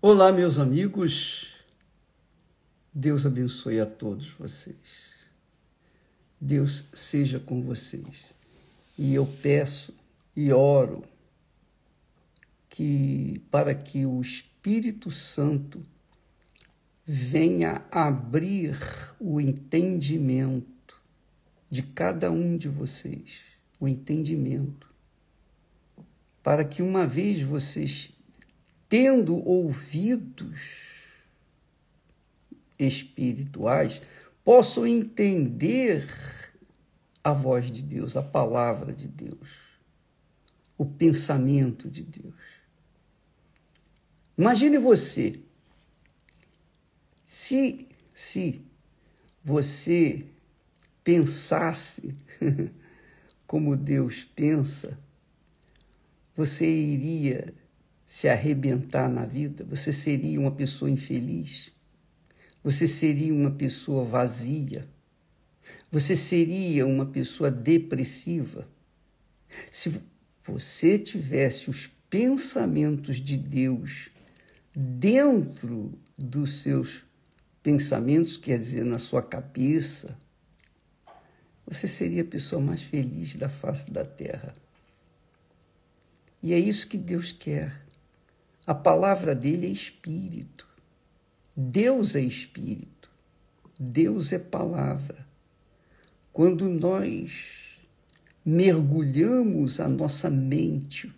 Olá, meus amigos. Deus abençoe a todos vocês. Deus seja com vocês. E eu peço e oro que para que o Espírito Santo venha abrir o entendimento de cada um de vocês, o entendimento, para que uma vez vocês tendo ouvidos espirituais, possam entender a voz de Deus, a palavra de Deus, o pensamento de Deus. Imagine você, se, se você pensasse como Deus pensa, você iria se arrebentar na vida, você seria uma pessoa infeliz, você seria uma pessoa vazia, você seria uma pessoa depressiva. Se você tivesse os pensamentos de Deus dentro dos seus pensamentos, quer dizer, na sua cabeça, você seria a pessoa mais feliz da face da terra. E é isso que Deus quer. A palavra dele é espírito. Deus é espírito. Deus é palavra. Quando nós mergulhamos a nossa mente,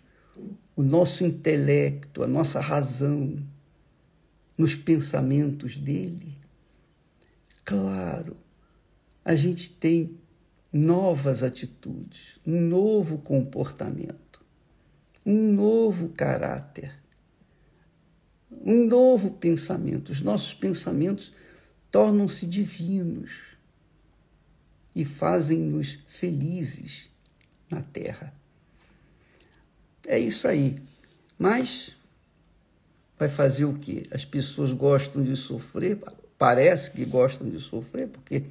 o nosso intelecto, a nossa razão nos pensamentos dele, claro, a gente tem novas atitudes, um novo comportamento, um novo caráter um novo pensamento. Os nossos pensamentos tornam-se divinos e fazem-nos felizes na terra. É isso aí. Mas vai fazer o quê? As pessoas gostam de sofrer, parece que gostam de sofrer, porque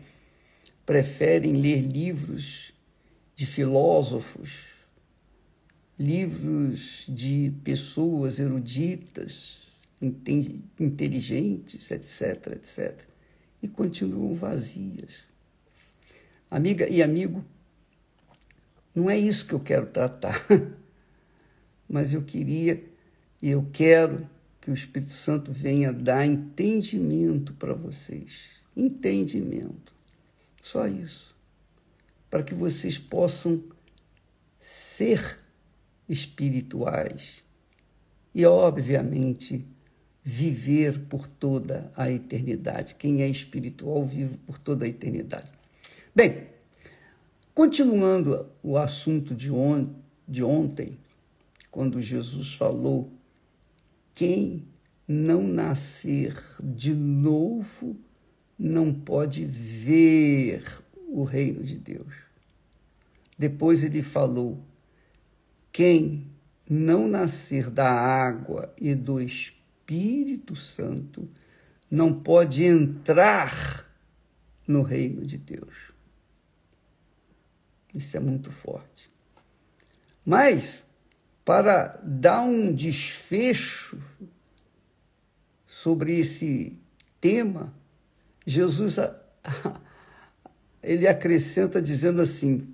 preferem ler livros de filósofos, livros de pessoas eruditas, inteligentes, etc, etc, e continuam vazias. Amiga e amigo, não é isso que eu quero tratar, mas eu queria e eu quero que o Espírito Santo venha dar entendimento para vocês. Entendimento. Só isso. Para que vocês possam ser espirituais e, obviamente, viver por toda a eternidade. Quem é espiritual vive por toda a eternidade. Bem, continuando o assunto de, on de ontem, quando Jesus falou: quem não nascer de novo não pode ver o reino de Deus. Depois ele falou: quem não nascer da água e do Espírito, Espírito Santo não pode entrar no reino de Deus. Isso é muito forte. Mas, para dar um desfecho sobre esse tema, Jesus ele acrescenta dizendo assim: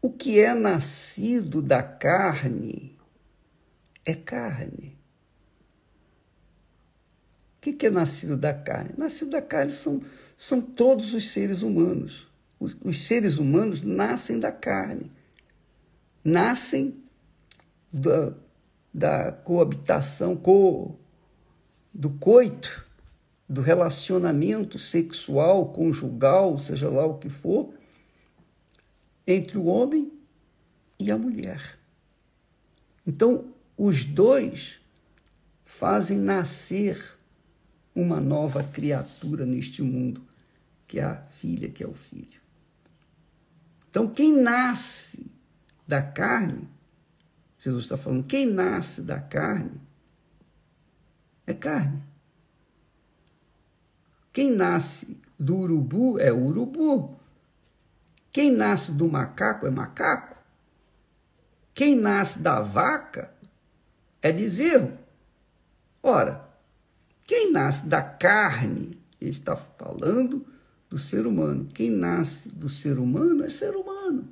o que é nascido da carne é carne que, que é nascido da carne? Nascido da carne são, são todos os seres humanos. Os, os seres humanos nascem da carne, nascem da, da coabitação, co, do coito, do relacionamento sexual, conjugal, seja lá o que for, entre o homem e a mulher. Então, os dois fazem nascer uma nova criatura neste mundo, que é a filha, que é o filho. Então, quem nasce da carne, Jesus está falando, quem nasce da carne é carne. Quem nasce do urubu é urubu. Quem nasce do macaco é macaco. Quem nasce da vaca é bezerro. Ora, quem nasce da carne, ele está falando do ser humano. Quem nasce do ser humano é ser humano.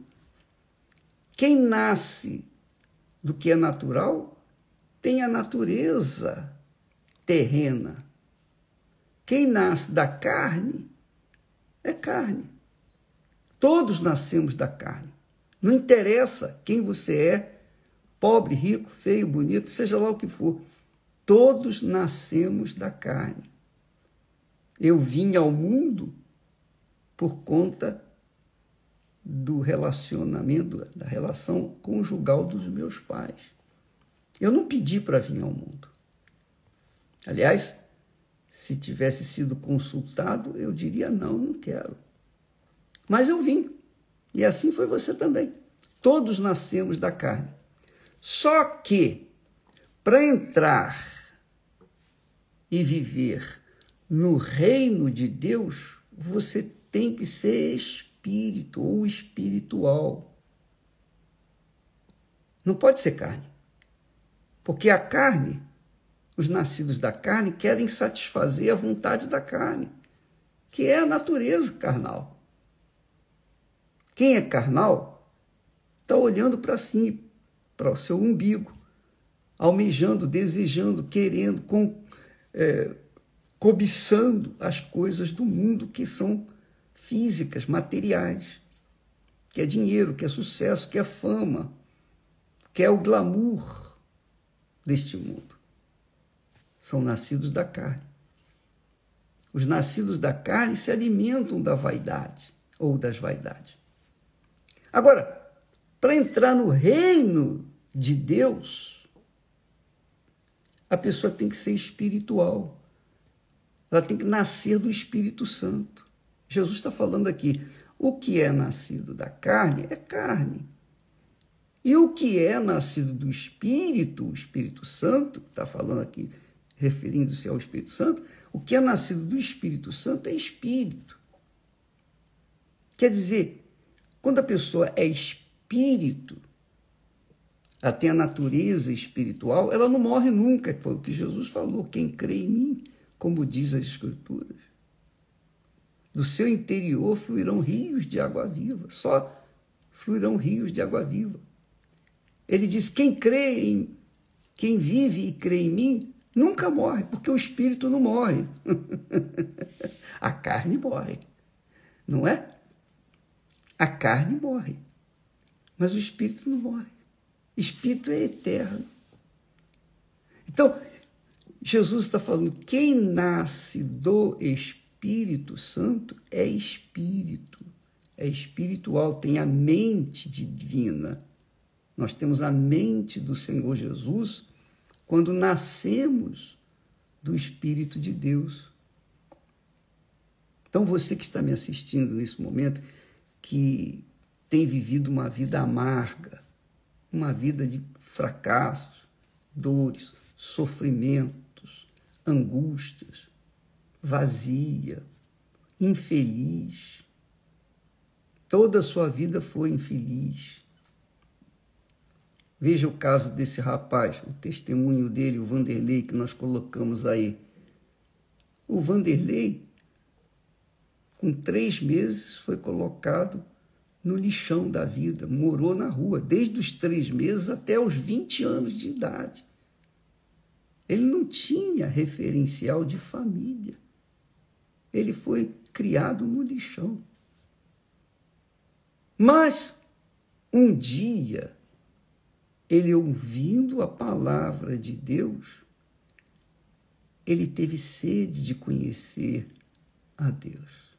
Quem nasce do que é natural tem a natureza terrena. Quem nasce da carne é carne. Todos nascemos da carne. Não interessa quem você é, pobre, rico, feio, bonito, seja lá o que for. Todos nascemos da carne. Eu vim ao mundo por conta do relacionamento, da relação conjugal dos meus pais. Eu não pedi para vir ao mundo. Aliás, se tivesse sido consultado, eu diria não, não quero. Mas eu vim. E assim foi você também. Todos nascemos da carne. Só que, para entrar e viver no reino de Deus, você tem que ser espírito ou espiritual. Não pode ser carne. Porque a carne, os nascidos da carne, querem satisfazer a vontade da carne, que é a natureza carnal. Quem é carnal está olhando para si, para o seu umbigo, almejando, desejando, querendo, com, é, cobiçando as coisas do mundo que são físicas, materiais, que é dinheiro, que é sucesso, que é fama, que é o glamour deste mundo. São nascidos da carne. Os nascidos da carne se alimentam da vaidade ou das vaidades. Agora, para entrar no reino de Deus, a pessoa tem que ser espiritual. Ela tem que nascer do Espírito Santo. Jesus está falando aqui: o que é nascido da carne é carne. E o que é nascido do Espírito, o Espírito Santo, está falando aqui, referindo-se ao Espírito Santo, o que é nascido do Espírito Santo é espírito. Quer dizer, quando a pessoa é espírito, tem a natureza espiritual, ela não morre nunca, foi o que Jesus falou. Quem crê em mim, como diz as Escrituras, do seu interior fluirão rios de água viva, só fluirão rios de água viva. Ele diz: quem crê em, quem vive e crê em mim, nunca morre, porque o espírito não morre. a carne morre, não é? A carne morre, mas o espírito não morre. Espírito é eterno. Então, Jesus está falando: quem nasce do Espírito Santo é espírito, é espiritual, tem a mente divina. Nós temos a mente do Senhor Jesus quando nascemos do Espírito de Deus. Então, você que está me assistindo nesse momento, que tem vivido uma vida amarga, uma vida de fracassos, dores, sofrimentos, angústias, vazia, infeliz. Toda a sua vida foi infeliz. Veja o caso desse rapaz, o testemunho dele, o Vanderlei, que nós colocamos aí. O Vanderlei, com três meses, foi colocado no lixão da vida, morou na rua, desde os três meses até os 20 anos de idade. Ele não tinha referencial de família. Ele foi criado no lixão. Mas, um dia, ele ouvindo a palavra de Deus, ele teve sede de conhecer a Deus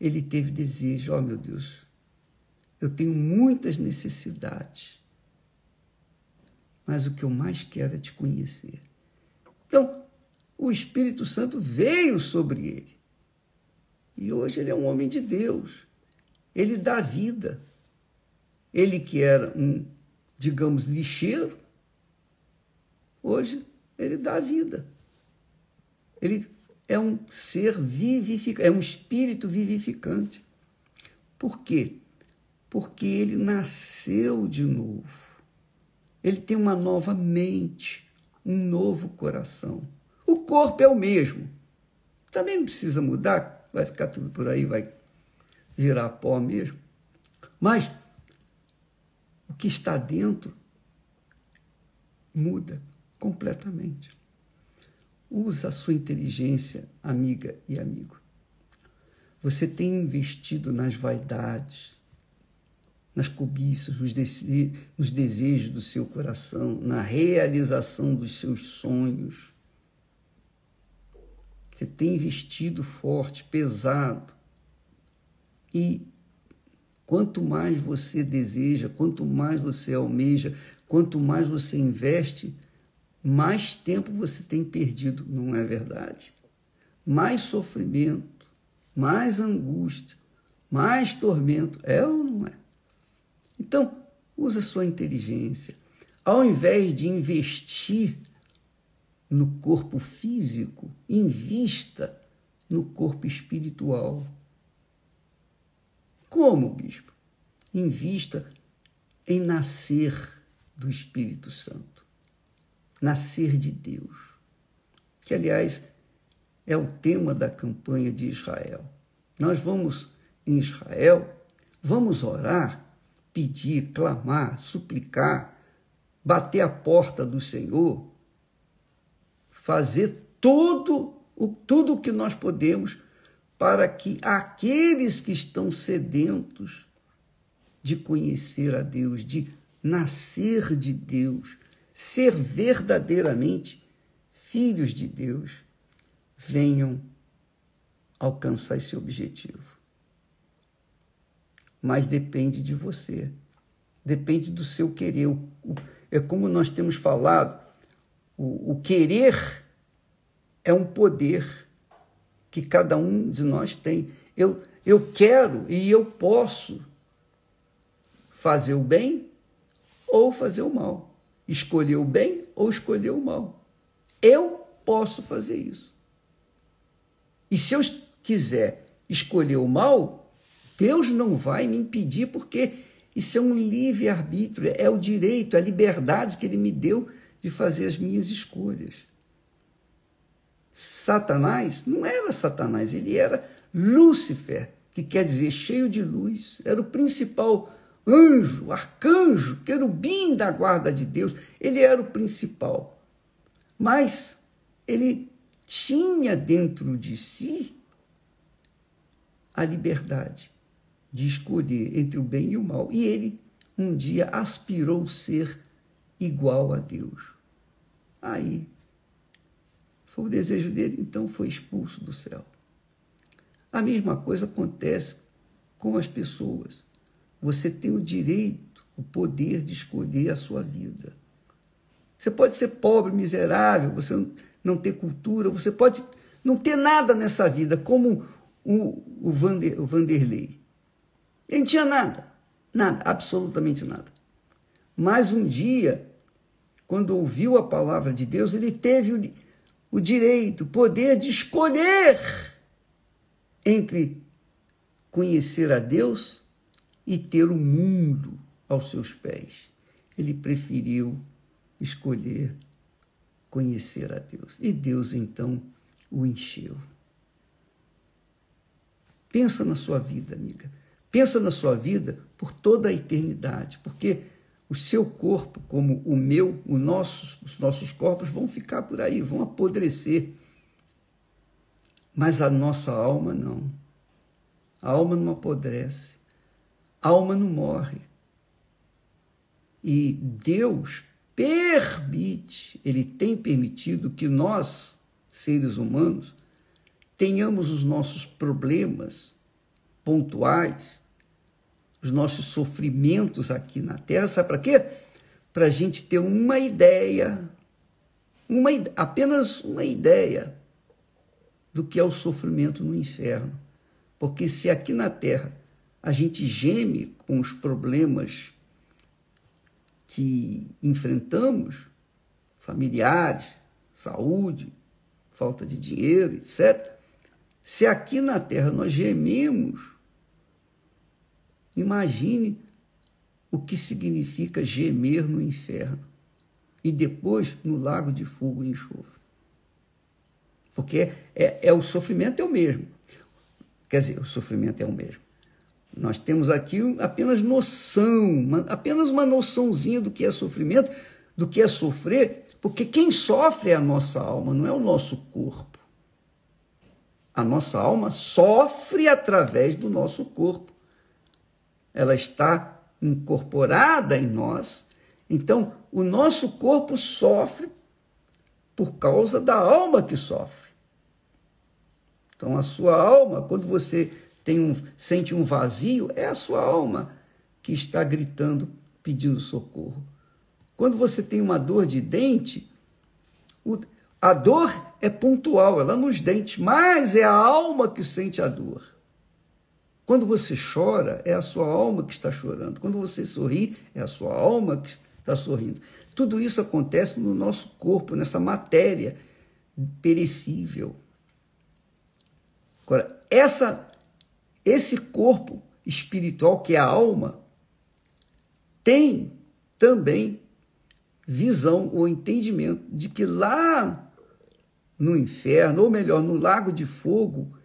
ele teve desejo, ó oh, meu Deus, eu tenho muitas necessidades, mas o que eu mais quero é te conhecer. Então, o Espírito Santo veio sobre ele. E hoje ele é um homem de Deus. Ele dá vida. Ele que era um, digamos, lixeiro, hoje ele dá vida. Ele é um ser vivificante, é um espírito vivificante. Por quê? Porque ele nasceu de novo. Ele tem uma nova mente, um novo coração. O corpo é o mesmo. Também não precisa mudar, vai ficar tudo por aí, vai virar pó mesmo. Mas o que está dentro muda completamente. Usa a sua inteligência, amiga e amigo. Você tem investido nas vaidades, nas cobiças, nos, dese nos desejos do seu coração, na realização dos seus sonhos. Você tem investido forte, pesado. E quanto mais você deseja, quanto mais você almeja, quanto mais você investe, mais tempo você tem perdido, não é verdade? Mais sofrimento, mais angústia, mais tormento. É ou não é? Então, use a sua inteligência. Ao invés de investir no corpo físico, invista no corpo espiritual. Como, bispo? Invista em nascer do Espírito Santo, nascer de Deus, que, aliás, é o tema da campanha de Israel. Nós vamos em Israel, vamos orar, pedir, clamar, suplicar, bater a porta do Senhor, fazer todo o tudo o que nós podemos para que aqueles que estão sedentos de conhecer a Deus, de nascer de Deus, ser verdadeiramente filhos de Deus, venham alcançar esse objetivo. Mas depende de você, depende do seu querer. É como nós temos falado, o, o querer é um poder que cada um de nós tem. Eu, eu quero e eu posso fazer o bem ou fazer o mal, escolher o bem ou escolher o mal. Eu posso fazer isso. E se eu quiser escolher o mal, Deus não vai me impedir, porque isso é um livre-arbítrio, é o direito, é a liberdade que Ele me deu de fazer as minhas escolhas. Satanás não era Satanás, ele era Lúcifer, que quer dizer cheio de luz, era o principal anjo, arcanjo, querubim da guarda de Deus, ele era o principal. Mas ele tinha dentro de si a liberdade de escolher entre o bem e o mal. E ele um dia aspirou ser igual a Deus. Aí foi o desejo dele, então foi expulso do céu. A mesma coisa acontece com as pessoas. Você tem o direito, o poder de escolher a sua vida. Você pode ser pobre, miserável, você não ter cultura, você pode não ter nada nessa vida, como o, o, Vander, o Vanderlei. Ele não tinha nada, nada, absolutamente nada. Mas um dia, quando ouviu a palavra de Deus, ele teve o, o direito, o poder de escolher entre conhecer a Deus e ter o mundo aos seus pés. Ele preferiu escolher conhecer a Deus. E Deus então o encheu. Pensa na sua vida, amiga. Pensa na sua vida por toda a eternidade, porque o seu corpo, como o meu, o nossos, os nossos corpos vão ficar por aí, vão apodrecer. Mas a nossa alma não. A alma não apodrece. A alma não morre. E Deus permite, ele tem permitido que nós, seres humanos, tenhamos os nossos problemas pontuais, os nossos sofrimentos aqui na Terra, sabe para quê? Para a gente ter uma ideia, uma, apenas uma ideia do que é o sofrimento no inferno. Porque se aqui na Terra a gente geme com os problemas que enfrentamos, familiares, saúde, falta de dinheiro, etc. Se aqui na terra nós gememos, imagine o que significa gemer no inferno. e depois no lago de fogo e enxofre. Porque é, é o sofrimento é o mesmo. Quer dizer, o sofrimento é o mesmo. Nós temos aqui apenas noção, apenas uma noçãozinha do que é sofrimento, do que é sofrer, porque quem sofre é a nossa alma, não é o nosso corpo. A nossa alma sofre através do nosso corpo. Ela está incorporada em nós. Então, o nosso corpo sofre por causa da alma que sofre. Então, a sua alma, quando você tem um, sente um vazio, é a sua alma que está gritando, pedindo socorro. Quando você tem uma dor de dente, a dor é pontual, ela nos dentes, mas é a alma que sente a dor. Quando você chora, é a sua alma que está chorando. Quando você sorri, é a sua alma que está sorrindo. Tudo isso acontece no nosso corpo, nessa matéria perecível. Agora, essa, esse corpo espiritual, que é a alma, tem também visão ou entendimento de que lá no inferno, ou melhor, no lago de fogo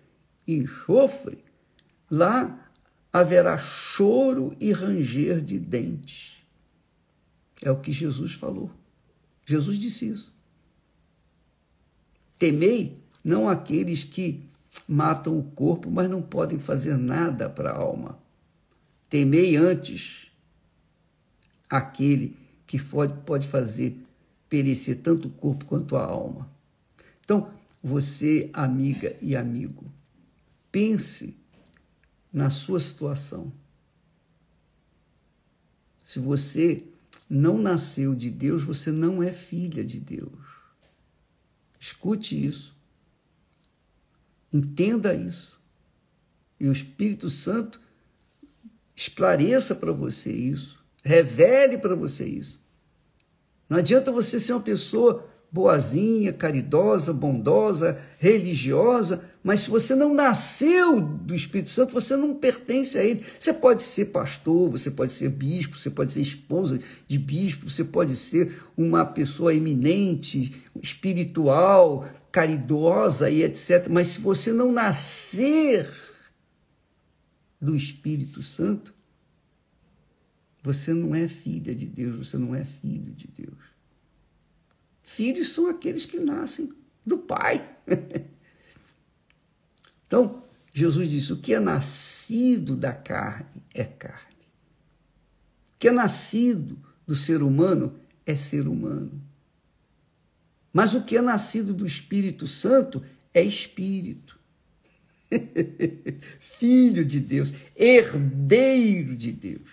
e enxofre, lá haverá choro e ranger de dentes. É o que Jesus falou. Jesus disse isso. Temei não aqueles que matam o corpo, mas não podem fazer nada para a alma. Temei antes aquele que pode, fazer perecer tanto o corpo quanto a alma. Então, você, amiga e amigo, pense na sua situação. Se você não nasceu de Deus, você não é filha de Deus. Escute isso. Entenda isso. E o Espírito Santo esclareça para você isso. Revele para você isso. Não adianta você ser uma pessoa boazinha, caridosa, bondosa, religiosa, mas se você não nasceu do Espírito Santo, você não pertence a ele. Você pode ser pastor, você pode ser bispo, você pode ser esposa de bispo, você pode ser uma pessoa eminente, espiritual, caridosa e etc. Mas se você não nascer do Espírito Santo, você não é filha de Deus, você não é filho de Deus. Filhos são aqueles que nascem do Pai. então, Jesus disse: o que é nascido da carne é carne. O que é nascido do ser humano é ser humano. Mas o que é nascido do Espírito Santo é espírito. Filho de Deus, herdeiro de Deus.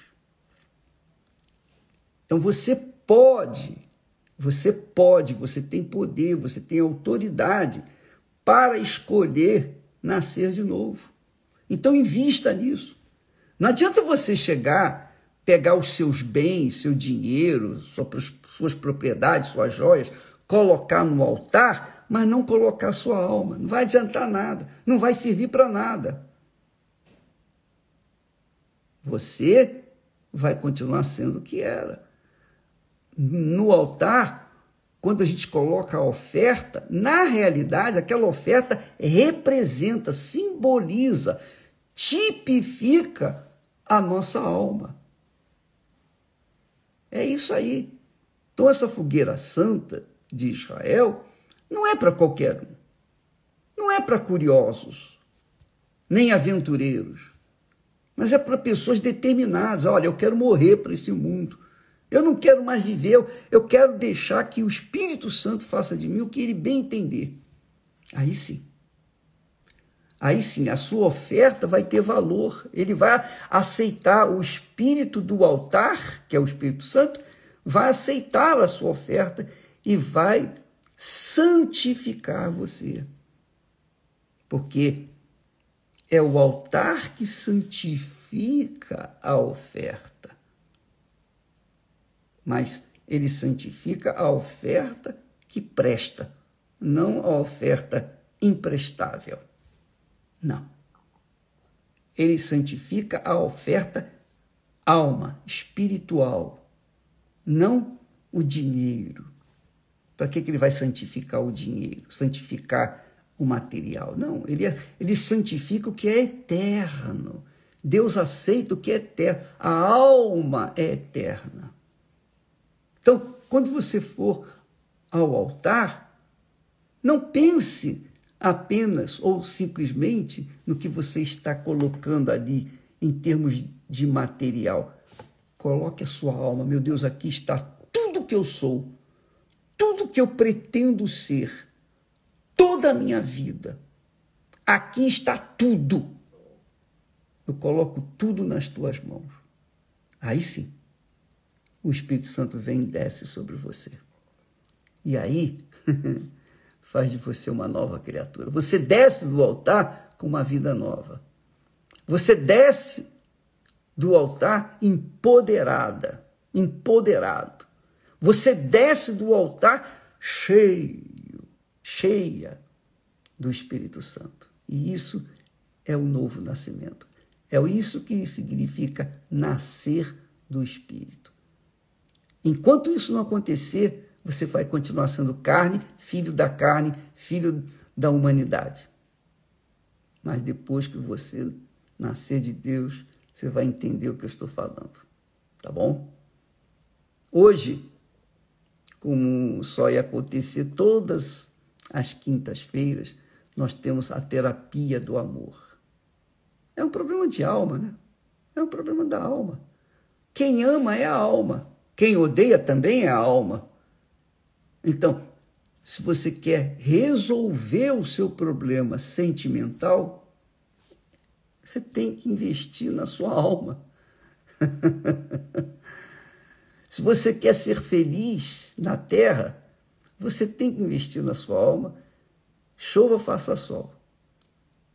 Então você pode você pode, você tem poder, você tem autoridade para escolher nascer de novo. Então invista nisso. Não adianta você chegar, pegar os seus bens, seu dinheiro, suas propriedades, suas joias, colocar no altar, mas não colocar sua alma. Não vai adiantar nada, não vai servir para nada. Você vai continuar sendo o que era no altar, quando a gente coloca a oferta, na realidade, aquela oferta representa, simboliza, tipifica a nossa alma. É isso aí. Então, essa fogueira santa de Israel não é para qualquer um. Não é para curiosos, nem aventureiros. Mas é para pessoas determinadas. Olha, eu quero morrer para esse mundo. Eu não quero mais viver, eu quero deixar que o Espírito Santo faça de mim o que ele bem entender. Aí sim. Aí sim, a sua oferta vai ter valor. Ele vai aceitar o espírito do altar, que é o Espírito Santo, vai aceitar a sua oferta e vai santificar você. Porque é o altar que santifica a oferta mas ele santifica a oferta que presta, não a oferta imprestável. Não. Ele santifica a oferta alma, espiritual, não o dinheiro, Para que, que ele vai santificar o dinheiro, santificar o material? Não, ele, é, ele santifica o que é eterno. Deus aceita o que é eterno. A alma é eterna. Então, quando você for ao altar, não pense apenas ou simplesmente no que você está colocando ali em termos de material. Coloque a sua alma, meu Deus, aqui está tudo que eu sou, tudo que eu pretendo ser, toda a minha vida. Aqui está tudo. Eu coloco tudo nas tuas mãos. Aí sim, o Espírito Santo vem e desce sobre você. E aí, faz de você uma nova criatura. Você desce do altar com uma vida nova. Você desce do altar empoderada, empoderado. Você desce do altar cheio, cheia do Espírito Santo. E isso é o novo nascimento. É isso que significa nascer do Espírito. Enquanto isso não acontecer, você vai continuar sendo carne, filho da carne, filho da humanidade. Mas depois que você nascer de Deus, você vai entender o que eu estou falando. Tá bom? Hoje, como só ia acontecer todas as quintas-feiras, nós temos a terapia do amor. É um problema de alma, né? É um problema da alma. Quem ama é a alma. Quem odeia também é a alma. Então, se você quer resolver o seu problema sentimental, você tem que investir na sua alma. Se você quer ser feliz na terra, você tem que investir na sua alma. Chova, faça sol.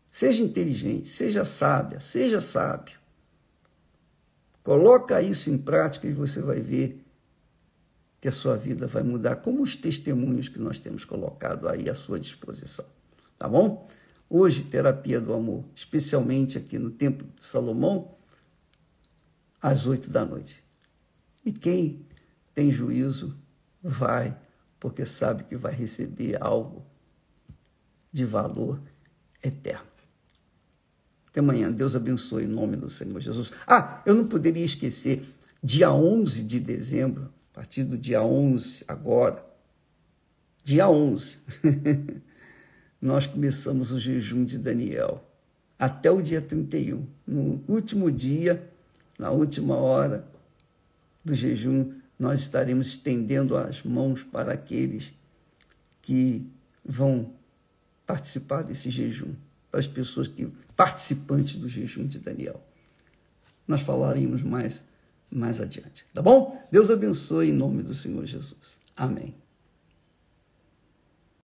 Seja inteligente, seja sábia, seja sábio. Coloca isso em prática e você vai ver que a sua vida vai mudar, como os testemunhos que nós temos colocado aí à sua disposição. Tá bom? Hoje, terapia do amor, especialmente aqui no Templo de Salomão, às oito da noite. E quem tem juízo vai, porque sabe que vai receber algo de valor eterno. Até amanhã. Deus abençoe em nome do Senhor Jesus. Ah, eu não poderia esquecer, dia 11 de dezembro, a partir do dia 11, agora, dia 11. nós começamos o jejum de Daniel até o dia 31. No último dia, na última hora do jejum, nós estaremos estendendo as mãos para aqueles que vão participar desse jejum, para as pessoas que participantes do jejum de Daniel. Nós falaremos mais mais adiante, tá bom? Deus abençoe em nome do Senhor Jesus. Amém.